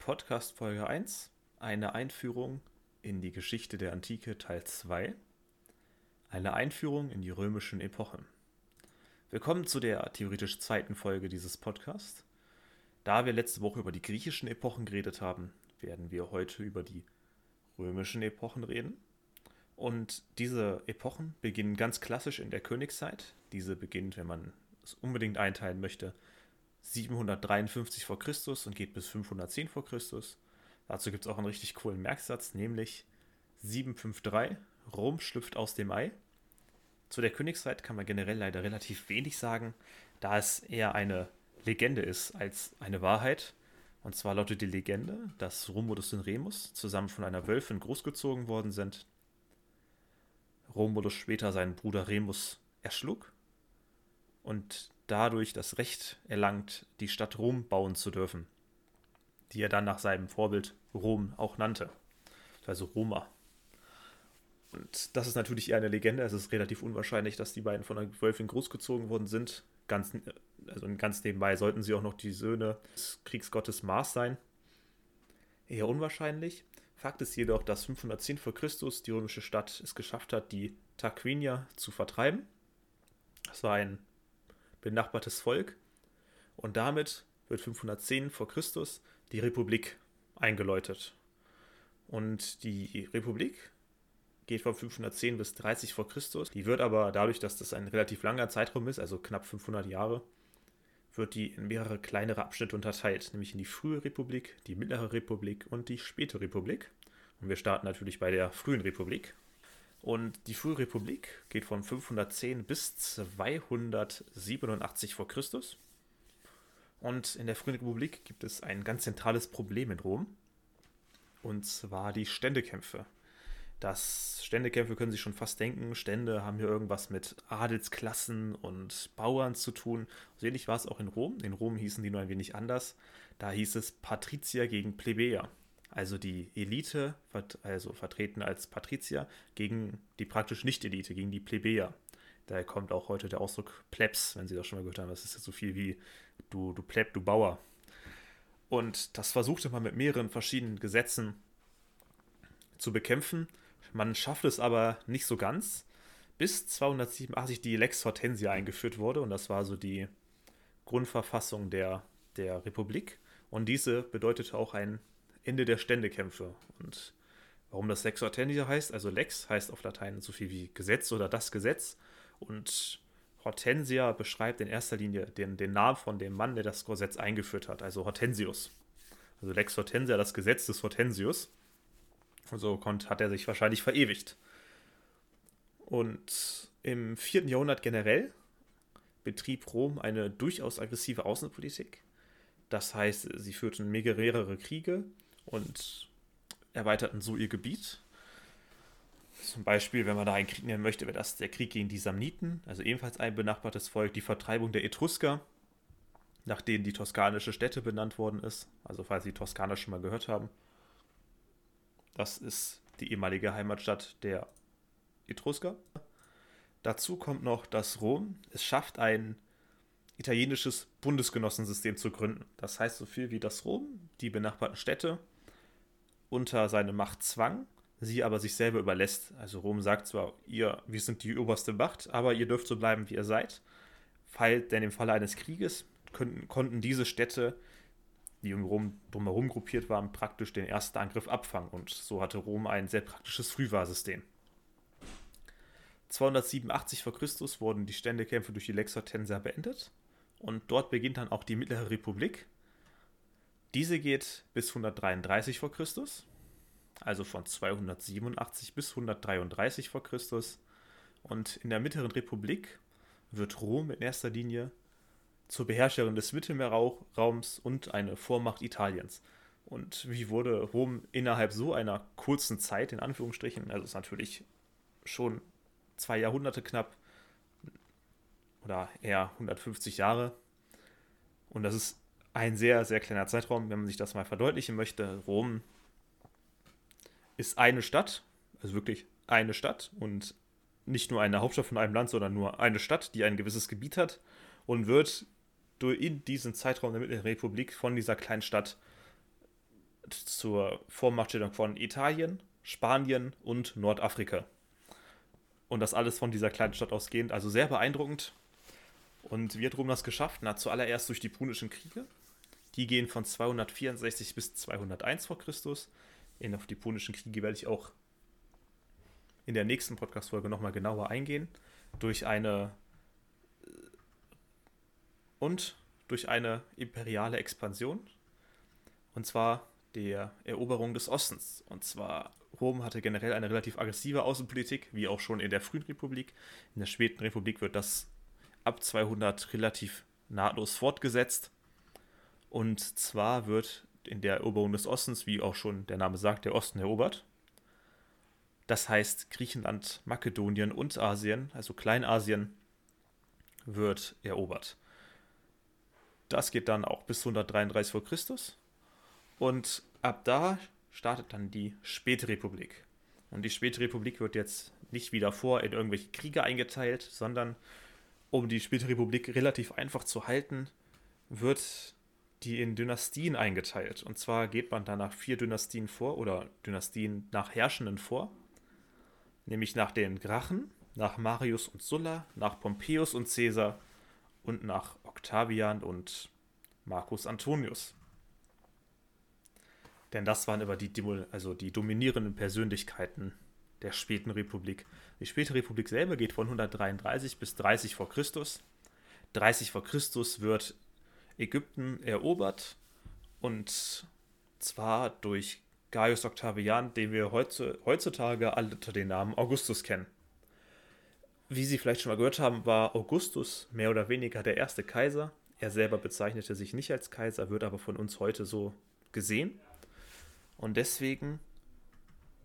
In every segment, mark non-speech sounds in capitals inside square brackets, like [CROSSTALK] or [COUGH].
Podcast Folge 1, eine Einführung in die Geschichte der Antike Teil 2, eine Einführung in die römischen Epochen. Willkommen zu der theoretisch zweiten Folge dieses Podcasts. Da wir letzte Woche über die griechischen Epochen geredet haben, werden wir heute über die römischen Epochen reden. Und diese Epochen beginnen ganz klassisch in der Königszeit. Diese beginnt, wenn man es unbedingt einteilen möchte, 753 vor Christus und geht bis 510 vor Christus. Dazu gibt es auch einen richtig coolen Merksatz, nämlich 753, Rom schlüpft aus dem Ei. Zu der Königszeit kann man generell leider relativ wenig sagen, da es eher eine Legende ist als eine Wahrheit. Und zwar lautet die Legende, dass Romulus und Remus zusammen von einer Wölfin großgezogen worden sind. Romulus später seinen Bruder Remus erschlug und dadurch das Recht erlangt, die Stadt Rom bauen zu dürfen, die er dann nach seinem Vorbild Rom auch nannte, also Roma. Und das ist natürlich eher eine Legende. Es ist relativ unwahrscheinlich, dass die beiden von der Wölfin großgezogen worden sind. Ganz, also ganz nebenbei sollten sie auch noch die Söhne des Kriegsgottes Mars sein. Eher unwahrscheinlich. Fakt ist jedoch, dass 510 vor Christus die römische Stadt es geschafft hat, die Tarquinier zu vertreiben. Das war ein benachbartes Volk. Und damit wird 510 vor Christus die Republik eingeläutet. Und die Republik geht von 510 bis 30 vor Christus. Die wird aber dadurch, dass das ein relativ langer Zeitraum ist, also knapp 500 Jahre, wird die in mehrere kleinere Abschnitte unterteilt, nämlich in die frühe Republik, die mittlere Republik und die späte Republik. Und wir starten natürlich bei der frühen Republik. Und die frühe Republik geht von 510 bis 287 vor Christus. Und in der frühen Republik gibt es ein ganz zentrales Problem in Rom. Und zwar die Ständekämpfe. Das Ständekämpfe können Sie schon fast denken. Stände haben hier irgendwas mit Adelsklassen und Bauern zu tun. So ähnlich war es auch in Rom. In Rom hießen die nur ein wenig anders. Da hieß es Patrizier gegen Plebejer also die Elite, also vertreten als Patrizier, gegen die praktisch Nicht-Elite, gegen die Plebejer. Daher kommt auch heute der Ausdruck Plebs, wenn Sie das schon mal gehört haben. Das ist ja so viel wie du, du Pleb, du Bauer. Und das versuchte man mit mehreren verschiedenen Gesetzen zu bekämpfen. Man schafft es aber nicht so ganz, bis 287 die Lex Hortensia eingeführt wurde. Und das war so die Grundverfassung der, der Republik. Und diese bedeutete auch ein Ende der Ständekämpfe. Und warum das Lex Hortensia heißt, also Lex heißt auf Latein so viel wie Gesetz oder das Gesetz. Und Hortensia beschreibt in erster Linie den, den Namen von dem Mann, der das Gesetz eingeführt hat, also Hortensius. Also Lex Hortensia, das Gesetz des Hortensius. Und so konnte, hat er sich wahrscheinlich verewigt. Und im 4. Jahrhundert generell betrieb Rom eine durchaus aggressive Außenpolitik. Das heißt, sie führten mehrere Kriege und erweiterten so ihr Gebiet. Zum Beispiel, wenn man da einen Krieg nennen möchte, wäre das der Krieg gegen die Samniten, also ebenfalls ein benachbartes Volk, die Vertreibung der Etrusker, nach denen die toskanische Stätte benannt worden ist. Also falls Sie Toskana schon mal gehört haben. Das ist die ehemalige Heimatstadt der Etrusker. Dazu kommt noch, dass Rom es schafft, ein italienisches Bundesgenossensystem zu gründen. Das heißt so viel wie das Rom, die benachbarten Städte unter seine Macht zwang, sie aber sich selber überlässt. Also Rom sagt zwar, ihr, wir sind die oberste Macht, aber ihr dürft so bleiben, wie ihr seid. Fall, denn im Falle eines Krieges könnten, konnten diese Städte, die um Rom drumherum gruppiert waren, praktisch den ersten Angriff abfangen. Und so hatte Rom ein sehr praktisches Frühwahrsystem. 287 v. Chr. wurden die Ständekämpfe durch die Lex Hortensia beendet und dort beginnt dann auch die Mittlere Republik. Diese geht bis 133 vor Christus, also von 287 bis 133 vor Christus. Und in der Mittleren Republik wird Rom in erster Linie zur Beherrscherin des Mittelmeerraums und eine Vormacht Italiens. Und wie wurde Rom innerhalb so einer kurzen Zeit, in Anführungsstrichen, also ist natürlich schon zwei Jahrhunderte knapp, oder eher 150 Jahre. Und das ist ein sehr, sehr kleiner Zeitraum, wenn man sich das mal verdeutlichen möchte. Rom ist eine Stadt, also wirklich eine Stadt und nicht nur eine Hauptstadt von einem Land, sondern nur eine Stadt, die ein gewisses Gebiet hat und wird in diesem Zeitraum der Mittleren Republik von dieser kleinen Stadt zur Vormachtstellung von Italien, Spanien und Nordafrika. Und das alles von dieser kleinen Stadt ausgehend. Also sehr beeindruckend. Und wie hat Rom das geschafft? Na, zuallererst durch die Punischen Kriege. Die gehen von 264 bis 201 vor Christus. In auf die Punischen Kriege werde ich auch in der nächsten Podcast-Folge nochmal genauer eingehen. Durch eine und durch eine imperiale Expansion. Und zwar der Eroberung des Ostens. Und zwar Rom hatte generell eine relativ aggressive Außenpolitik, wie auch schon in der frühen Republik. In der späten Republik wird das ab 200 relativ nahtlos fortgesetzt. Und zwar wird in der Eroberung des Ostens, wie auch schon der Name sagt, der Osten erobert. Das heißt, Griechenland, Makedonien und Asien, also Kleinasien, wird erobert. Das geht dann auch bis 133 vor Christus. Und ab da startet dann die späte Republik. Und die späte Republik wird jetzt nicht wie davor in irgendwelche Kriege eingeteilt, sondern um die späte Republik relativ einfach zu halten, wird die in Dynastien eingeteilt. Und zwar geht man da nach vier Dynastien vor oder Dynastien nach Herrschenden vor. Nämlich nach den Grachen, nach Marius und Sulla, nach Pompeius und Caesar und nach Octavian und Marcus Antonius. Denn das waren immer die, also die dominierenden Persönlichkeiten der späten Republik. Die späte Republik selber geht von 133 bis 30 vor Christus. 30 vor Christus wird Ägypten erobert und zwar durch Gaius Octavian, den wir heutzutage alle unter dem Namen Augustus kennen. Wie Sie vielleicht schon mal gehört haben, war Augustus mehr oder weniger der erste Kaiser. Er selber bezeichnete sich nicht als Kaiser, wird aber von uns heute so gesehen. Und deswegen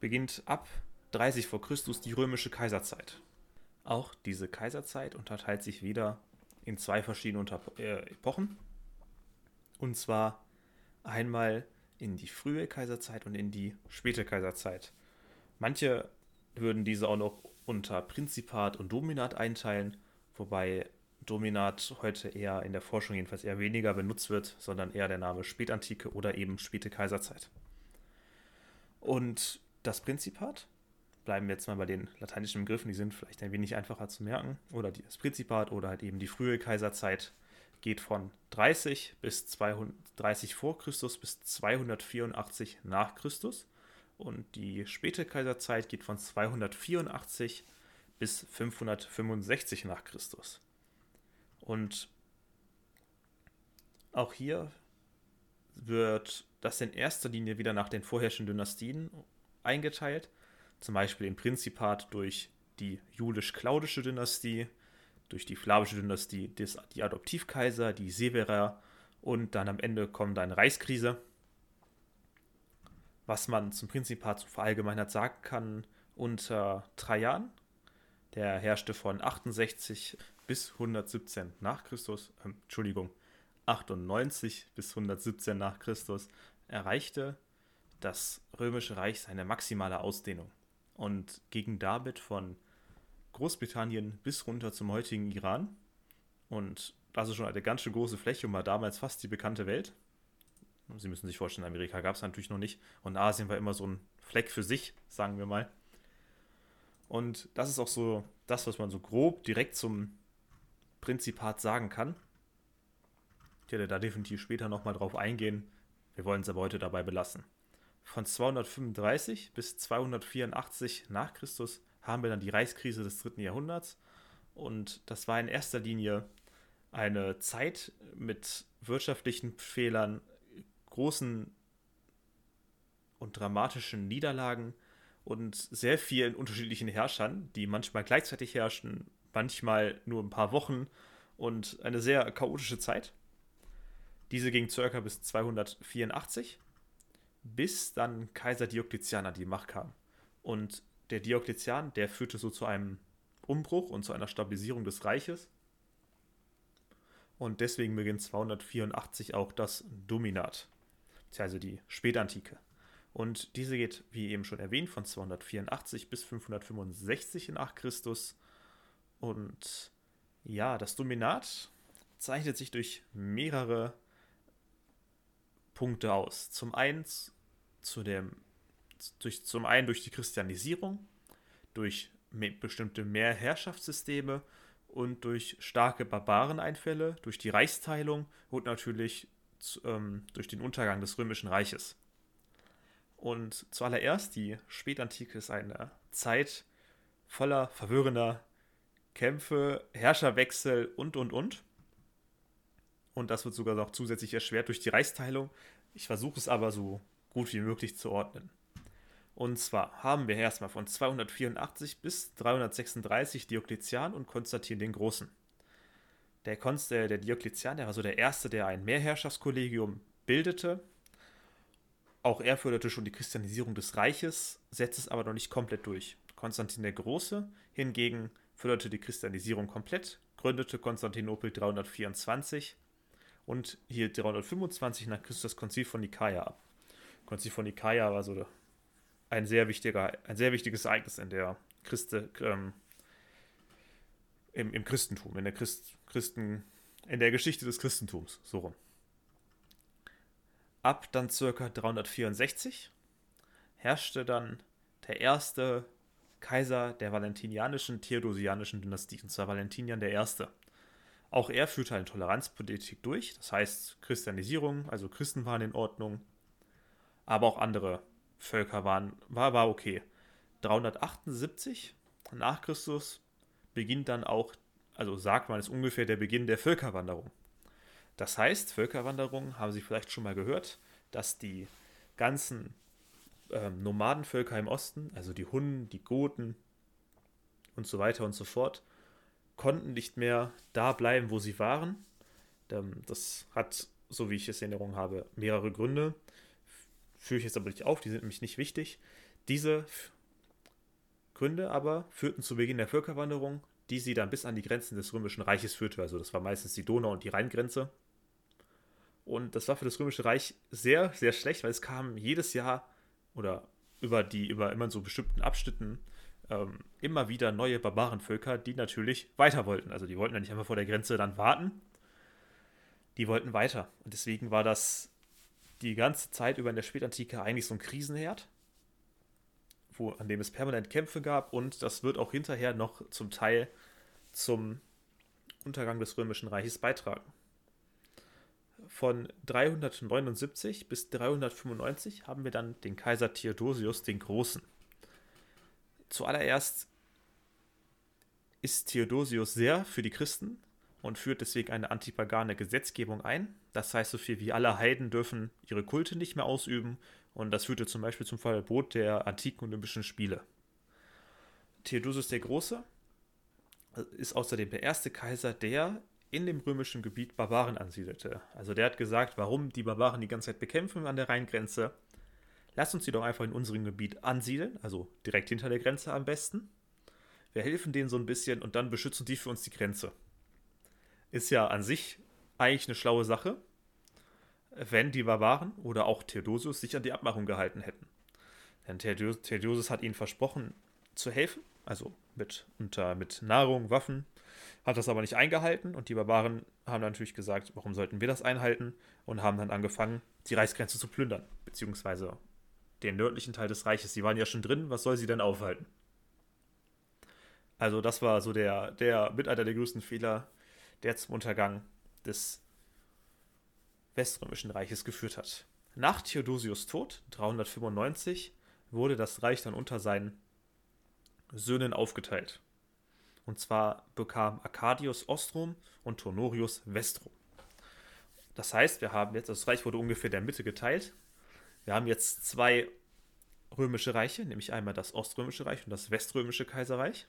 beginnt ab 30 vor Christus die römische Kaiserzeit. Auch diese Kaiserzeit unterteilt sich wieder in zwei verschiedene äh, Epochen. Und zwar einmal in die frühe Kaiserzeit und in die späte Kaiserzeit. Manche würden diese auch noch unter Prinzipat und Dominat einteilen, wobei Dominat heute eher in der Forschung jedenfalls eher weniger benutzt wird, sondern eher der Name Spätantike oder eben späte Kaiserzeit. Und das Prinzipat, bleiben wir jetzt mal bei den lateinischen Begriffen, die sind vielleicht ein wenig einfacher zu merken, oder das Prinzipat oder halt eben die frühe Kaiserzeit geht von 30 bis 230 vor Christus bis 284 nach Christus und die späte Kaiserzeit geht von 284 bis 565 nach Christus. Und auch hier wird das in erster Linie wieder nach den vorherrschenden Dynastien eingeteilt. Zum Beispiel im Prinzipat durch die julisch-claudische Dynastie, durch die flavische Dynastie die Adoptivkaiser, die Severer und dann am Ende kommt eine Reichskrise. Was man zum Prinzipat so verallgemeinert sagen kann, unter Trajan, der herrschte von 68 bis 117 nach Christus, äh, Entschuldigung, 98 bis 117 nach Christus erreichte das Römische Reich seine maximale Ausdehnung und ging damit von Großbritannien bis runter zum heutigen Iran. Und das ist schon eine ganz schön große Fläche und war damals fast die bekannte Welt. Sie müssen sich vorstellen, Amerika gab es natürlich noch nicht und Asien war immer so ein Fleck für sich, sagen wir mal. Und das ist auch so das, was man so grob direkt zum Prinzipat sagen kann. Ich werde da definitiv später nochmal drauf eingehen. Wir wollen es aber heute dabei belassen. Von 235 bis 284 nach Christus haben wir dann die Reichskrise des dritten Jahrhunderts. Und das war in erster Linie eine Zeit mit wirtschaftlichen Fehlern, großen und dramatischen Niederlagen und sehr vielen unterschiedlichen Herrschern, die manchmal gleichzeitig herrschten, manchmal nur ein paar Wochen und eine sehr chaotische Zeit. Diese ging circa bis 284, bis dann Kaiser Diokletian an die Macht kam. Und der Diokletian, der führte so zu einem Umbruch und zu einer Stabilisierung des Reiches. Und deswegen beginnt 284 auch das Dominat, also die Spätantike. Und diese geht, wie eben schon erwähnt, von 284 bis 565 nach Christus. Und ja, das Dominat zeichnet sich durch mehrere Punkte aus. Zum einen zu dem, durch, zum einen durch die Christianisierung, durch bestimmte Mehrherrschaftssysteme und durch starke Barbareneinfälle, durch die Reichsteilung und natürlich ähm, durch den Untergang des Römischen Reiches. Und zuallererst, die Spätantike ist eine Zeit voller verwirrender Kämpfe, Herrscherwechsel und, und, und. Und das wird sogar noch zusätzlich erschwert durch die Reichsteilung. Ich versuche es aber so gut wie möglich zu ordnen. Und zwar haben wir erstmal von 284 bis 336 Diokletian und Konstantin den Großen. Der, Konst, der, der Diokletian, der war so der Erste, der ein Mehrherrschaftskollegium bildete. Auch er förderte schon die Christianisierung des Reiches, setzte es aber noch nicht komplett durch. Konstantin der Große hingegen förderte die Christianisierung komplett, gründete Konstantinopel 324 und hielt 325 nach Christus das Konzil von Nikaia ab. Konzil von Nikaia war so ein sehr, wichtiger, ein sehr wichtiges Ereignis in der Christe, ähm, im, im, Christentum, in der Christ, Christen, in der Geschichte des Christentums, so rum. Ab dann circa 364 herrschte dann der erste Kaiser der valentinianischen theodosianischen Dynastie, und zwar Valentinian I. Auch er führte eine Toleranzpolitik durch, das heißt Christianisierung, also Christen waren in Ordnung, aber auch andere Völker waren, war, war okay. 378 nach Christus beginnt dann auch, also sagt man, ist ungefähr der Beginn der Völkerwanderung. Das heißt, Völkerwanderung haben Sie vielleicht schon mal gehört, dass die ganzen ähm, Nomadenvölker im Osten, also die Hunnen, die Goten und so weiter und so fort, konnten nicht mehr da bleiben, wo sie waren. Ähm, das hat, so wie ich es in Erinnerung habe, mehrere Gründe führe ich jetzt aber nicht auf, die sind nämlich nicht wichtig. Diese Gründe aber führten zu Beginn der Völkerwanderung, die sie dann bis an die Grenzen des Römischen Reiches führte. Also das war meistens die Donau- und die Rheingrenze. Und das war für das Römische Reich sehr, sehr schlecht, weil es kamen jedes Jahr oder über die, über immer so bestimmten Abschnitten ähm, immer wieder neue Barbarenvölker, die natürlich weiter wollten. Also die wollten ja nicht einfach vor der Grenze dann warten. Die wollten weiter. Und deswegen war das die ganze Zeit über in der Spätantike eigentlich so ein Krisenherd, wo, an dem es permanent Kämpfe gab und das wird auch hinterher noch zum Teil zum Untergang des Römischen Reiches beitragen. Von 379 bis 395 haben wir dann den Kaiser Theodosius den Großen. Zuallererst ist Theodosius sehr für die Christen und führt deswegen eine antipagane Gesetzgebung ein. Das heißt, so viel wie alle Heiden dürfen ihre Kulte nicht mehr ausüben und das führte zum Beispiel zum Verbot der antiken Olympischen Spiele. Theodosius der Große ist außerdem der erste Kaiser, der in dem römischen Gebiet Barbaren ansiedelte. Also der hat gesagt, warum die Barbaren die ganze Zeit bekämpfen an der Rheingrenze. Lass uns sie doch einfach in unserem Gebiet ansiedeln, also direkt hinter der Grenze am besten. Wir helfen denen so ein bisschen und dann beschützen die für uns die Grenze ist ja an sich eigentlich eine schlaue Sache, wenn die Barbaren oder auch Theodosius sich an die Abmachung gehalten hätten. Denn Theodosius hat ihnen versprochen zu helfen, also mit, unter, mit Nahrung, Waffen, hat das aber nicht eingehalten und die Barbaren haben natürlich gesagt, warum sollten wir das einhalten und haben dann angefangen, die Reichsgrenze zu plündern, beziehungsweise den nördlichen Teil des Reiches. Sie waren ja schon drin, was soll sie denn aufhalten? Also das war so der, der mit der größten Fehler, der zum Untergang des Weströmischen Reiches geführt hat. Nach Theodosius Tod, 395, wurde das Reich dann unter seinen Söhnen aufgeteilt. Und zwar bekam Arcadius Ostrom und Tonorius Vestrum. Das heißt, wir haben jetzt, das Reich wurde ungefähr der Mitte geteilt. Wir haben jetzt zwei römische Reiche, nämlich einmal das Oströmische Reich und das Weströmische Kaiserreich.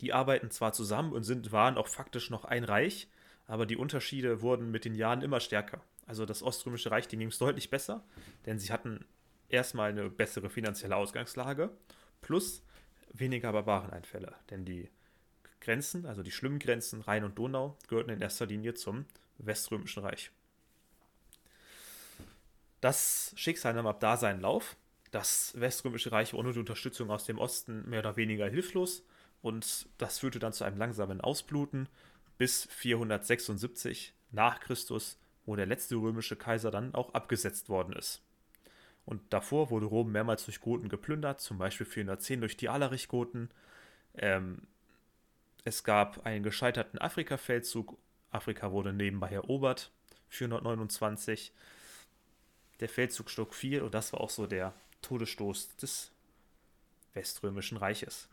Die arbeiten zwar zusammen und sind, waren auch faktisch noch ein Reich, aber die Unterschiede wurden mit den Jahren immer stärker. Also das Oströmische Reich, ging es deutlich besser, denn sie hatten erstmal eine bessere finanzielle Ausgangslage plus weniger Barbareneinfälle. Denn die Grenzen, also die schlimmen Grenzen Rhein und Donau, gehörten in erster Linie zum Weströmischen Reich. Das Schicksal nahm ab da seinen Lauf. Das Weströmische Reich war ohne die Unterstützung aus dem Osten mehr oder weniger hilflos und das führte dann zu einem langsamen Ausbluten bis 476 nach Christus, wo der letzte römische Kaiser dann auch abgesetzt worden ist. Und davor wurde Rom mehrmals durch Goten geplündert, zum Beispiel 410 durch die Alarich-Goten. Ähm, es gab einen gescheiterten Afrika-Feldzug. Afrika wurde nebenbei erobert, 429. Der Feldzug Stock 4 und das war auch so der Todesstoß des Weströmischen Reiches.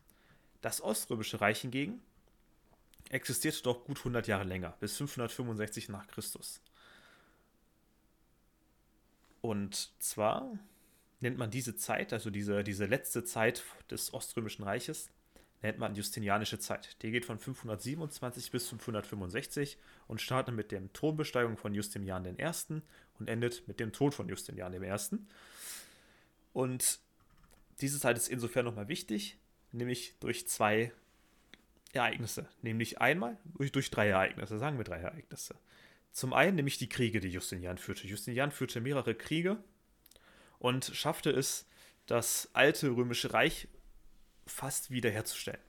Das Oströmische Reich hingegen existierte doch gut 100 Jahre länger, bis 565 nach Christus. Und zwar nennt man diese Zeit, also diese, diese letzte Zeit des Oströmischen Reiches, nennt man Justinianische Zeit. Die geht von 527 bis 565 und startet mit der Thronbesteigung von Justinian I. und endet mit dem Tod von Justinian I. Und diese Zeit ist insofern nochmal wichtig, nämlich durch zwei Ereignisse. Nämlich einmal durch, durch drei Ereignisse, sagen wir drei Ereignisse. Zum einen nämlich die Kriege, die Justinian führte. Justinian führte mehrere Kriege und schaffte es, das alte römische Reich fast wiederherzustellen.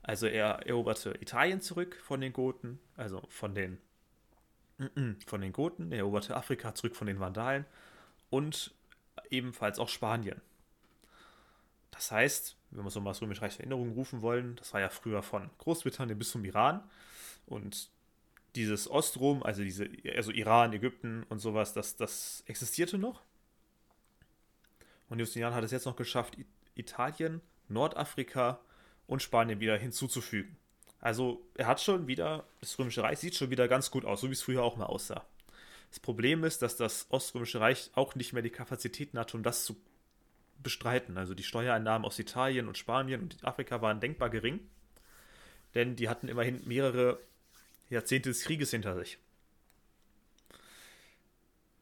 Also er eroberte Italien zurück von den Goten, also von den [CLEARS THROAT] von den Goten, er eroberte Afrika zurück von den Vandalen und ebenfalls auch Spanien. Das heißt, wenn wir so mal das Römische Reich Erinnerung rufen wollen, das war ja früher von Großbritannien bis zum Iran und dieses Ostrom, also diese, also Iran, Ägypten und sowas, das, das existierte noch. Und Justinian hat es jetzt noch geschafft, Italien, Nordafrika und Spanien wieder hinzuzufügen. Also er hat schon wieder, das Römische Reich sieht schon wieder ganz gut aus, so wie es früher auch mal aussah. Das Problem ist, dass das Oströmische Reich auch nicht mehr die Kapazitäten hatte, um das zu bestreiten. Also die Steuereinnahmen aus Italien und Spanien und Afrika waren denkbar gering, denn die hatten immerhin mehrere Jahrzehnte des Krieges hinter sich.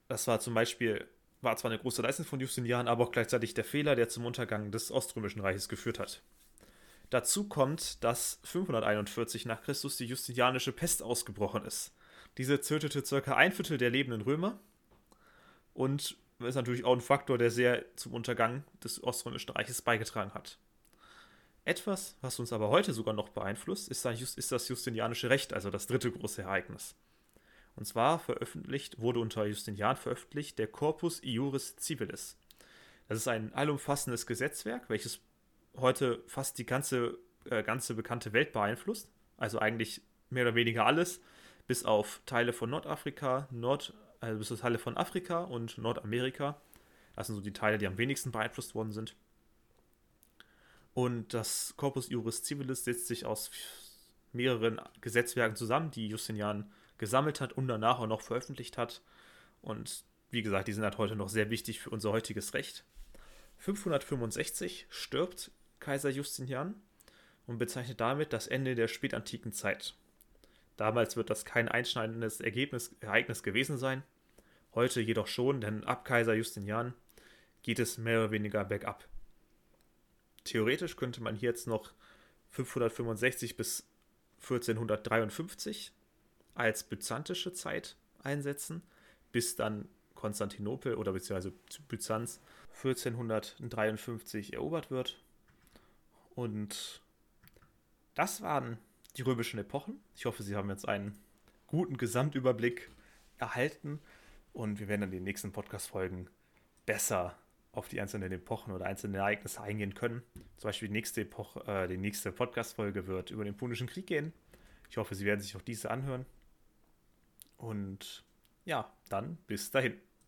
Das war zum Beispiel, war zwar eine große Leistung von Justinian, aber auch gleichzeitig der Fehler, der zum Untergang des Oströmischen Reiches geführt hat. Dazu kommt, dass 541 nach Christus die Justinianische Pest ausgebrochen ist. Diese tötete circa ein Viertel der lebenden Römer und ist natürlich auch ein Faktor, der sehr zum Untergang des Oströmischen Reiches beigetragen hat. Etwas, was uns aber heute sogar noch beeinflusst, ist das Justinianische Recht, also das dritte große Ereignis. Und zwar veröffentlicht, wurde unter Justinian veröffentlicht der Corpus Iuris Civilis. Das ist ein allumfassendes Gesetzwerk, welches heute fast die ganze, äh, ganze bekannte Welt beeinflusst. Also eigentlich mehr oder weniger alles, bis auf Teile von Nordafrika, Nord, also bis auf Teile von Afrika und Nordamerika. Das sind so die Teile, die am wenigsten beeinflusst worden sind. Und das Corpus Iuris Civilis setzt sich aus mehreren Gesetzwerken zusammen, die Justinian gesammelt hat und danach auch noch veröffentlicht hat. Und wie gesagt, die sind halt heute noch sehr wichtig für unser heutiges Recht. 565 stirbt Kaiser Justinian und bezeichnet damit das Ende der spätantiken Zeit. Damals wird das kein einschneidendes Ergebnis, Ereignis gewesen sein. Heute jedoch schon, denn ab Kaiser Justinian geht es mehr oder weniger bergab. Theoretisch könnte man hier jetzt noch 565 bis 1453 als byzantische Zeit einsetzen, bis dann Konstantinopel oder beziehungsweise Byzanz 1453 erobert wird. Und das waren die römischen Epochen. Ich hoffe, Sie haben jetzt einen guten Gesamtüberblick erhalten und wir werden in den nächsten Podcast-Folgen besser auf die einzelnen Epochen oder einzelnen Ereignisse eingehen können. Zum Beispiel die nächste, äh, die nächste Podcast-Folge wird über den Punischen Krieg gehen. Ich hoffe, Sie werden sich auch diese anhören. Und ja, dann bis dahin.